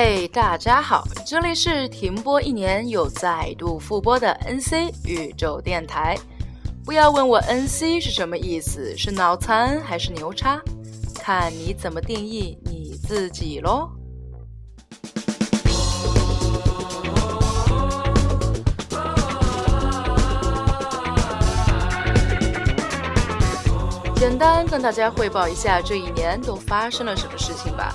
嘿，大家好，这里是停播一年又再度复播的 NC 宇宙电台。不要问我 NC 是什么意思，是脑残还是牛叉，看你怎么定义你自己喽。简单跟大家汇报一下这一年都发生了什么事情吧。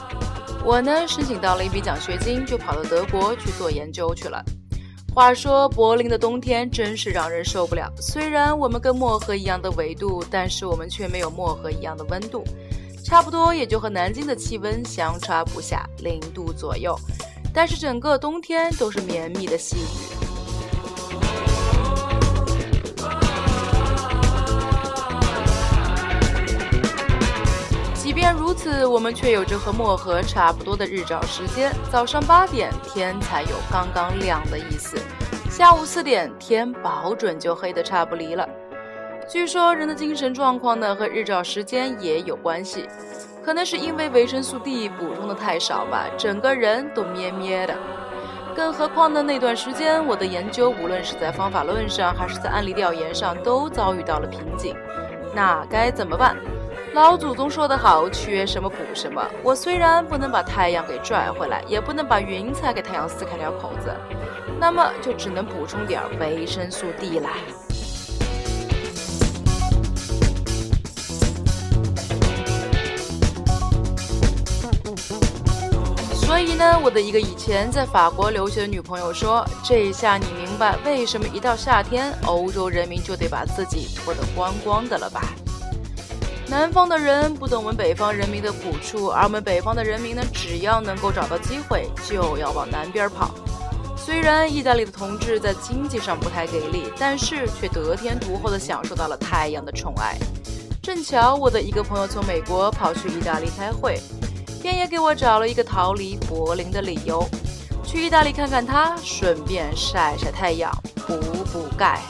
我呢，申请到了一笔奖学金，就跑到德国去做研究去了。话说柏林的冬天真是让人受不了。虽然我们跟漠河一样的纬度，但是我们却没有漠河一样的温度，差不多也就和南京的气温相差不下零度左右。但是整个冬天都是绵密的细雨。此，我们却有着和漠河差不多的日照时间。早上八点，天才有刚刚亮的意思；下午四点，天保准就黑得差不离了。据说人的精神状况呢，和日照时间也有关系。可能是因为维生素 D 补充的太少吧，整个人都咩咩的。更何况呢，那段时间我的研究，无论是在方法论上，还是在案例调研上，都遭遇到了瓶颈。那该怎么办？老祖宗说得好，缺什么补什么。我虽然不能把太阳给拽回来，也不能把云彩给太阳撕开条口子，那么就只能补充点维生素 D 啦。所以呢，我的一个以前在法国留学的女朋友说：“这一下你明白为什么一到夏天，欧洲人民就得把自己脱得光光的了吧？”南方的人不懂我们北方人民的苦处，而我们北方的人民呢，只要能够找到机会，就要往南边跑。虽然意大利的同志在经济上不太给力，但是却得天独厚的享受到了太阳的宠爱。正巧我的一个朋友从美国跑去意大利开会，便也给我找了一个逃离柏林的理由，去意大利看看他，顺便晒晒太阳，补补钙。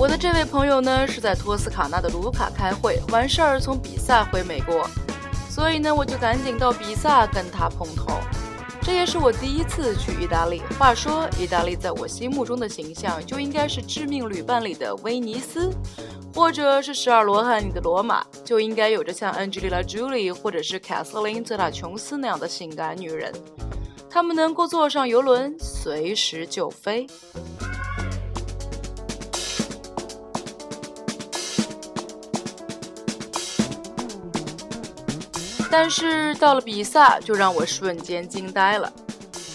我的这位朋友呢，是在托斯卡纳的卢卡开会，完事儿从比萨回美国，所以呢，我就赶紧到比萨跟他碰头。这也是我第一次去意大利。话说，意大利在我心目中的形象就应该是《致命旅伴》里的威尼斯，或者是《十二罗汉》里的罗马，就应该有着像 Angelina Jolie 或者是凯瑟琳·泽塔琼斯那样的性感女人，她们能够坐上游轮，随时就飞。但是到了比萨，就让我瞬间惊呆了。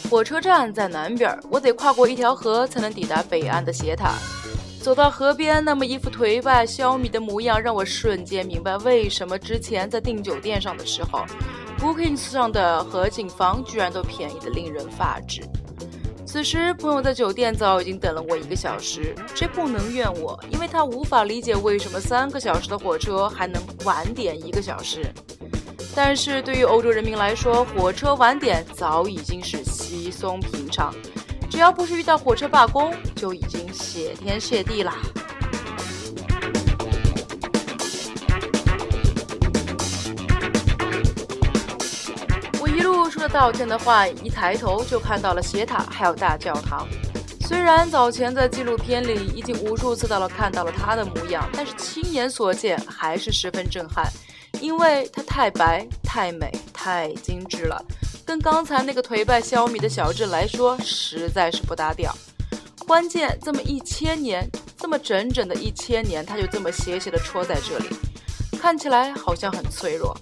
火车站在南边，我得跨过一条河才能抵达北岸的斜塔。走到河边，那么一副颓败消弭的模样，让我瞬间明白为什么之前在订酒店上的时候，Booking 上的河景房居然都便宜的令人发指。此时，朋友在酒店早已经等了我一个小时，这不能怨我，因为他无法理解为什么三个小时的火车还能晚点一个小时。但是对于欧洲人民来说，火车晚点早已经是稀松平常，只要不是遇到火车罢工，就已经谢天谢地啦。我一路说着道歉的话，一抬头就看到了斜塔，还有大教堂。虽然早前在纪录片里已经无数次到了看到了它的模样，但是亲眼所见还是十分震撼。因为它太白、太美、太精致了，跟刚才那个颓败消弭的小镇来说，实在是不搭调。关键这么一千年，这么整整的一千年，它就这么斜斜的戳在这里，看起来好像很脆弱。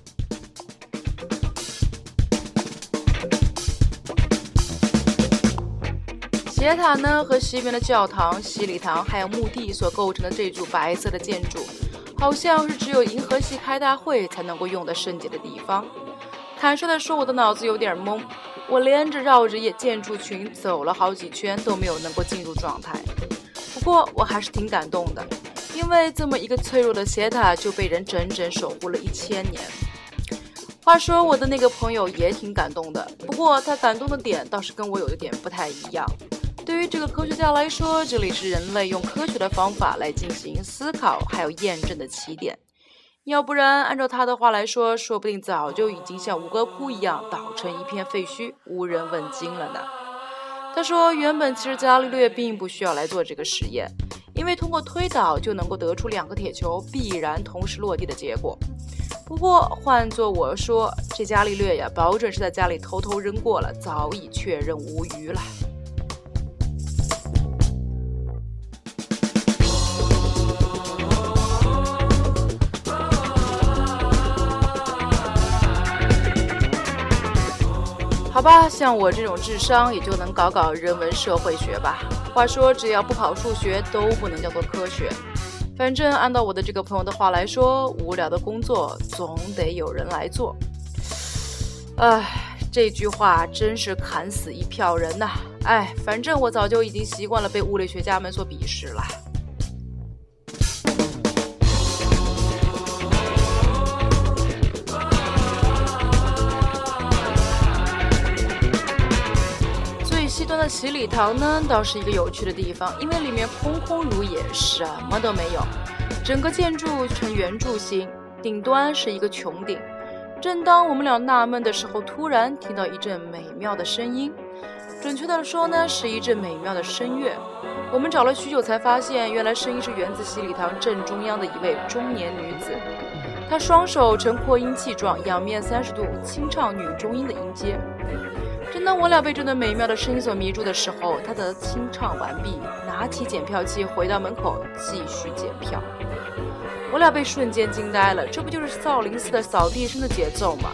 斜塔呢，和西边的教堂、洗礼堂还有墓地所构成的这组白色的建筑。好像是只有银河系开大会才能够用的圣洁的地方。坦率的说，我的脑子有点懵。我连着绕着建筑群走了好几圈，都没有能够进入状态。不过我还是挺感动的，因为这么一个脆弱的斜塔就被人整整守护了一千年。话说，我的那个朋友也挺感动的，不过他感动的点倒是跟我有一点不太一样。对于这个科学家来说，这里是人类用科学的方法来进行思考还有验证的起点。要不然，按照他的话来说，说不定早就已经像吴哥窟一样倒成一片废墟，无人问津了呢。他说，原本其实伽利略并不需要来做这个实验，因为通过推导就能够得出两个铁球必然同时落地的结果。不过换做我说，这伽利略呀，保准是在家里偷偷扔过了，早已确认无虞了。好吧，像我这种智商，也就能搞搞人文社会学吧。话说，只要不跑数学，都不能叫做科学。反正按照我的这个朋友的话来说，无聊的工作总得有人来做。唉，这句话真是砍死一票人呐！唉，反正我早就已经习惯了被物理学家们所鄙视了。那洗礼堂呢，倒是一个有趣的地方，因为里面空空如也，什么都没有。整个建筑呈圆柱形，顶端是一个穹顶。正当我们俩纳闷的时候，突然听到一阵美妙的声音，准确的说呢，是一阵美妙的声乐。我们找了许久，才发现原来声音是源自洗礼堂正中央的一位中年女子，她双手呈扩音器状，仰面三十度清唱女中音的音阶。正当我俩被这段美妙的声音所迷住的时候，他的清唱完毕，拿起检票器回到门口继续检票。我俩被瞬间惊呆了，这不就是少林寺的扫地声的节奏吗？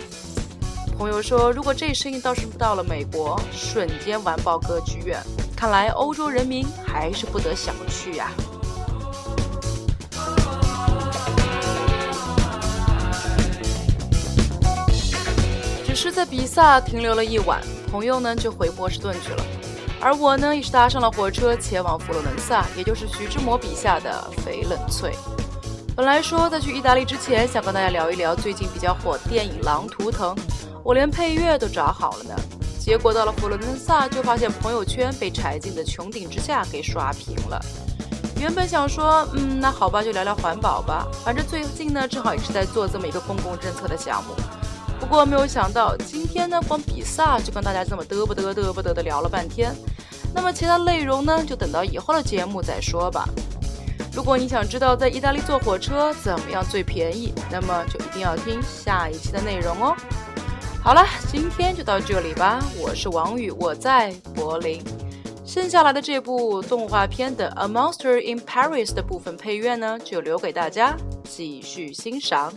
朋友说，如果这声音倒是到了美国，瞬间完爆歌剧院。看来欧洲人民还是不得小觑呀。只是在比萨停留了一晚。朋友呢就回波士顿去了，而我呢也是搭上了火车前往佛罗伦萨，也就是徐志摩笔下的翡冷翠。本来说在去意大利之前，想跟大家聊一聊最近比较火电影《狼图腾》，我连配乐都找好了呢。结果到了佛罗伦萨，就发现朋友圈被柴静的《穹顶之下》给刷屏了。原本想说，嗯，那好吧，就聊聊环保吧，反正最近呢正好也是在做这么一个公共政策的项目。不过没有想到，今天呢，光比萨就跟大家这么嘚不嘚嘚不嘚的聊了半天。那么其他内容呢，就等到以后的节目再说吧。如果你想知道在意大利坐火车怎么样最便宜，那么就一定要听下一期的内容哦。好了，今天就到这里吧。我是王宇，我在柏林。剩下来的这部动画片的《A Monster in Paris》的部分配乐呢，就留给大家继续欣赏。